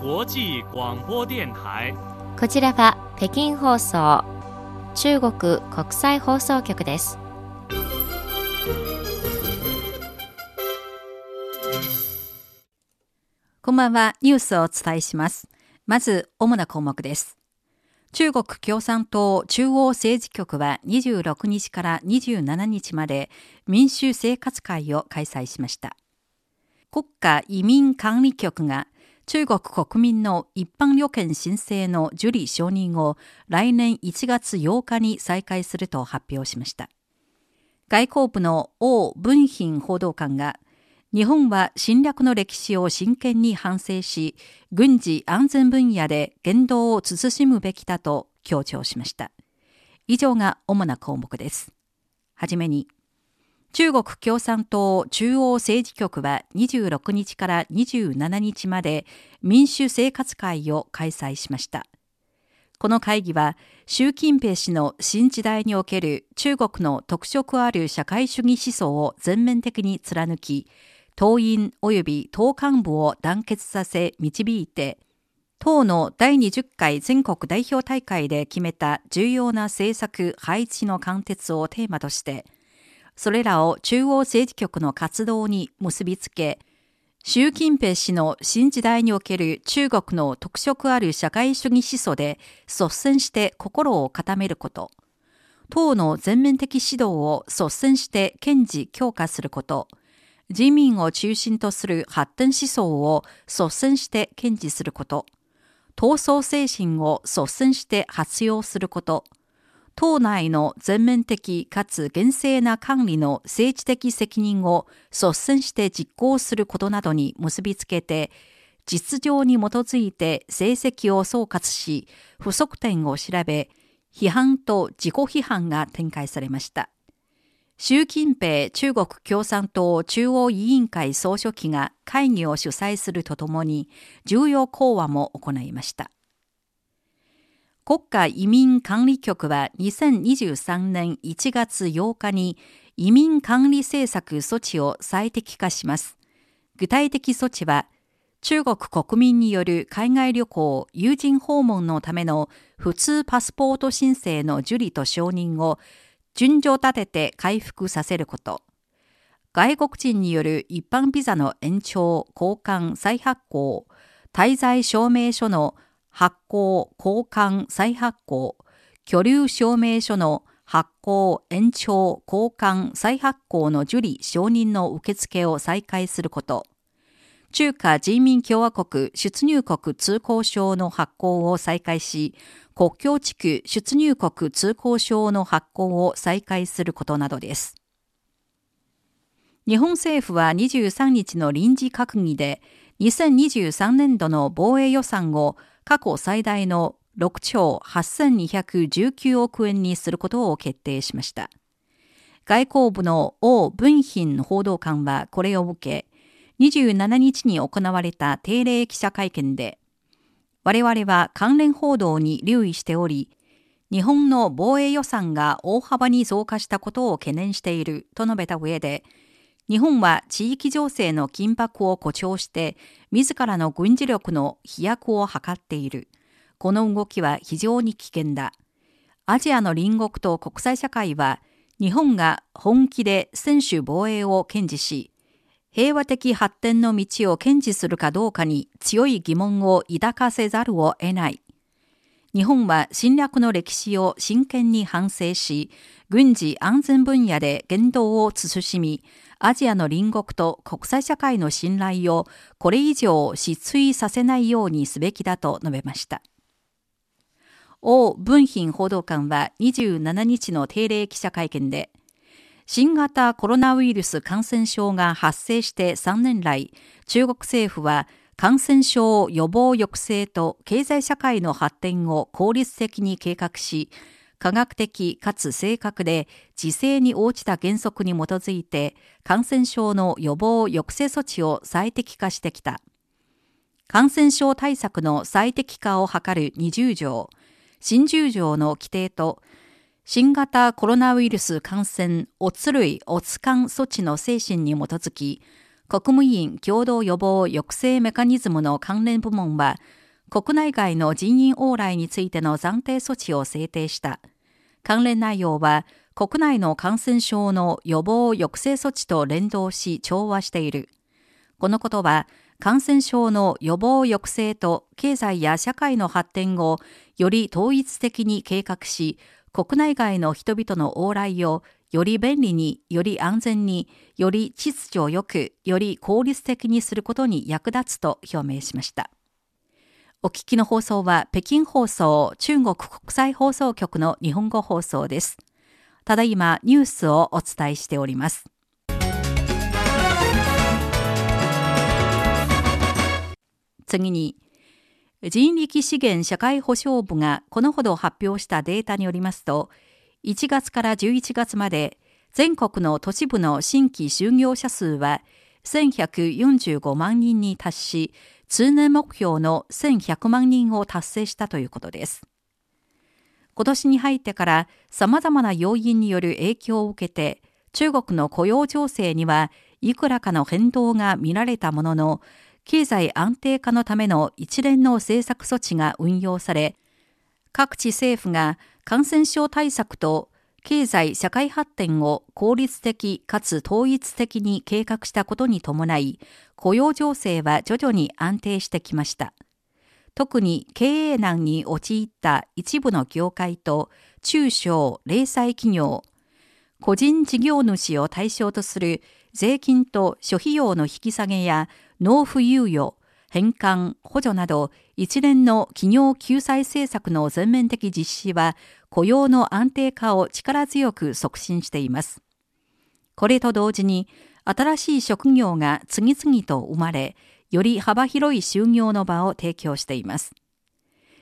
際广播電台。こちらは北京放送中国国際放送局です。こんばんは、ニュースをお伝えします。まず、主な項目です。中国共産党中央政治局は26日から27日まで民主生活会を開催しました。国家移民管理局が中国国民の一般旅券申請の受理承認を来年1月8日に再開すると発表しました。外交部の王文賓報道官が日本は侵略の歴史を真剣に反省し、軍事安全分野で言動を慎むべきだと強調しました。以上が主な項目です。はじめに、中国共産党中央政治局は26日から27日まで民主生活会を開催しました。この会議は習近平氏の新時代における中国の特色ある社会主義思想を全面的に貫き、党員及び党幹部を団結させ導いて、党の第20回全国代表大会で決めた重要な政策配置の貫徹をテーマとして、それらを中央政治局の活動に結びつけ、習近平氏の新時代における中国の特色ある社会主義思想で率先して心を固めること、党の全面的指導を率先して堅持強化すること、人民を中心とする発展思想を率先して堅持すること、闘争精神を率先して発揚すること、党内の全面的かつ厳正な管理の政治的責任を率先して実行することなどに結びつけて、実情に基づいて成績を総括し、不足点を調べ、批判と自己批判が展開されました。習近平中国共産党中央委員会総書記が会議を主催するとともに重要講話も行いました。国家移民管理局は2023年1月8日に移民管理政策措置を最適化します。具体的措置は中国国民による海外旅行、友人訪問のための普通パスポート申請の受理と承認を順序立てて回復させること。外国人による一般ビザの延長、交換、再発行、滞在証明書の発行、交換、再発行、居留証明書の発行、延長、交換、再発行の受理、承認の受付を再開すること。中華人民共和国出入国通行証の発行を再開し、国境地区出入国通行証の発行を再開することなどです。日本政府は23日の臨時閣議で、2023年度の防衛予算を過去最大の6兆8219億円にすることを決定しました。外交部の王文賓報道官はこれを受け、27日に行われた定例記者会見で、我々は関連報道に留意しており、日本の防衛予算が大幅に増加したことを懸念していると述べた上で、日本は地域情勢の緊迫を誇張して、自らの軍事力の飛躍を図っている。この動きは非常に危険だ。アジアの隣国と国際社会は、日本が本気で専守防衛を堅持し、平和的発展の道を堅持するかどうかに強い疑問を抱かせざるを得ない。日本は侵略の歴史を真剣に反省し、軍事安全分野で言動を慎み、アジアの隣国と国際社会の信頼をこれ以上失墜させないようにすべきだと述べました。王文賓報道官は27日の定例記者会見で、新型コロナウイルス感染症が発生して3年来、中国政府は感染症予防抑制と経済社会の発展を効率的に計画し、科学的かつ正確で時勢に応じた原則に基づいて感染症の予防抑制措置を最適化してきた。感染症対策の最適化を図る20条、新10条の規定と新型コロナウイルス感染乙類乙間措置の精神に基づき、国務院共同予防抑制メカニズムの関連部門は、国内外の人員往来についての暫定措置を制定した。関連内容は国内の感染症の予防抑制措置と連動し調和している。このことは感染症の予防抑制と経済や社会の発展をより統一的に計画し、国内外の人々の往来をより便利に、より安全に、より秩序よく、より効率的にすることに役立つと表明しました。お聞きの放送は北京放送中国国際放送局の日本語放送です。ただいまニュースをお伝えしております。次に、人力資源社会保障部がこのほど発表したデータによりますと、1月から11月まで全国の都市部の新規就業者数は1145万人に達し、通年目標の1100万人を達成したということです。今年に入ってから様々な要因による影響を受けて、中国の雇用情勢にはいくらかの変動が見られたものの、経済安定化のための一連の政策措置が運用され、各地政府が感染症対策と経済社会発展を効率的かつ統一的に計画したことに伴い、雇用情勢は徐々に安定してきました。特に経営難に陥った一部の業界と中小零細企業、個人事業主を対象とする税金と諸費用の引き下げや納付猶予、返還、補助など一連の企業救済政策の全面的実施は雇用の安定化を力強く促進しています。これと同時に新しい職業が次々と生まれ、より幅広い就業の場を提供しています。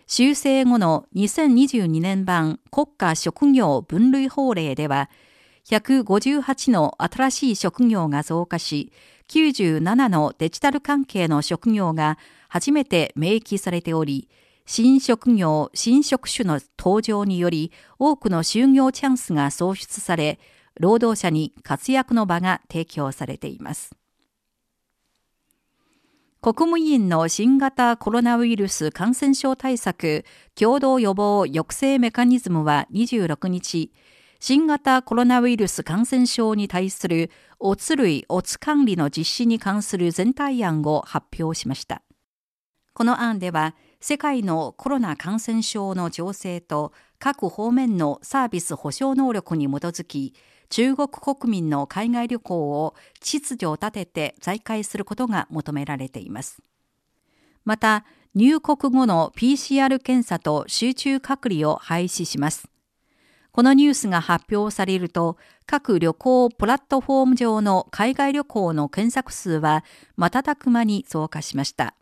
修正後の2022年版国家職業分類法令では、158の新しい職業が増加し、97のデジタル関係の職業が初めて明記されており、新職業、新職種の登場により多くの就業チャンスが創出され、労働者に活躍の場が提供されています。国務院の新型コロナウイルス感染症対策共同予防抑制メカニズムは26日、新型コロナウイルス感染症に対するおつ類おつ管理の実施に関する全体案を発表しました。この案では、世界のコロナ感染症の情勢と各方面のサービス保障能力に基づき、中国国民の海外旅行を秩序を立てて再開することが求められています。また、入国後の PCR 検査と集中隔離を廃止します。このニュースが発表されると、各旅行プラットフォーム上の海外旅行の検索数は瞬く間に増加しました。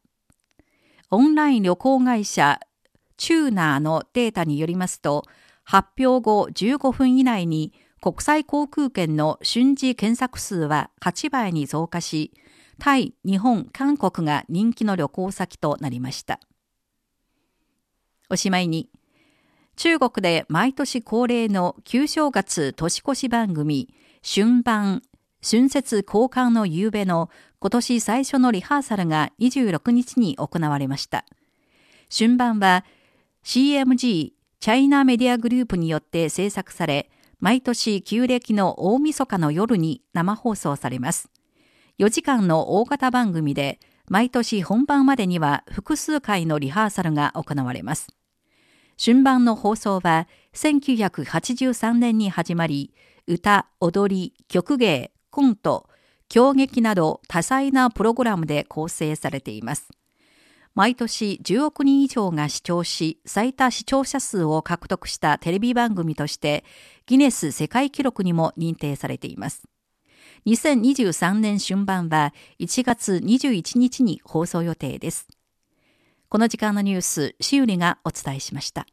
オンライン旅行会社チューナーのデータによりますと、発表後15分以内に国際航空券の瞬時検索数は8倍に増加し、タイ、日本、韓国が人気の旅行先となりました。おしまいに、中国で毎年恒例の旧正月年越し番組、春晩、春節交換の夕べの今年最初のリハーサルが26日に行われました。春晩は CMG チャイナメディアグループによって制作され、毎年旧暦の大晦日の夜に生放送されます。4時間の大型番組で、毎年本番までには複数回のリハーサルが行われます。春晩の放送は1983年に始まり、歌、踊り、曲芸、コント、狂劇など多彩なプログラムで構成されています。毎年10億人以上が視聴し、最多視聴者数を獲得したテレビ番組として、ギネス世界記録にも認定されています。2023年春晩は1月21日に放送予定です。この時間のニュース、シウリがお伝えしました。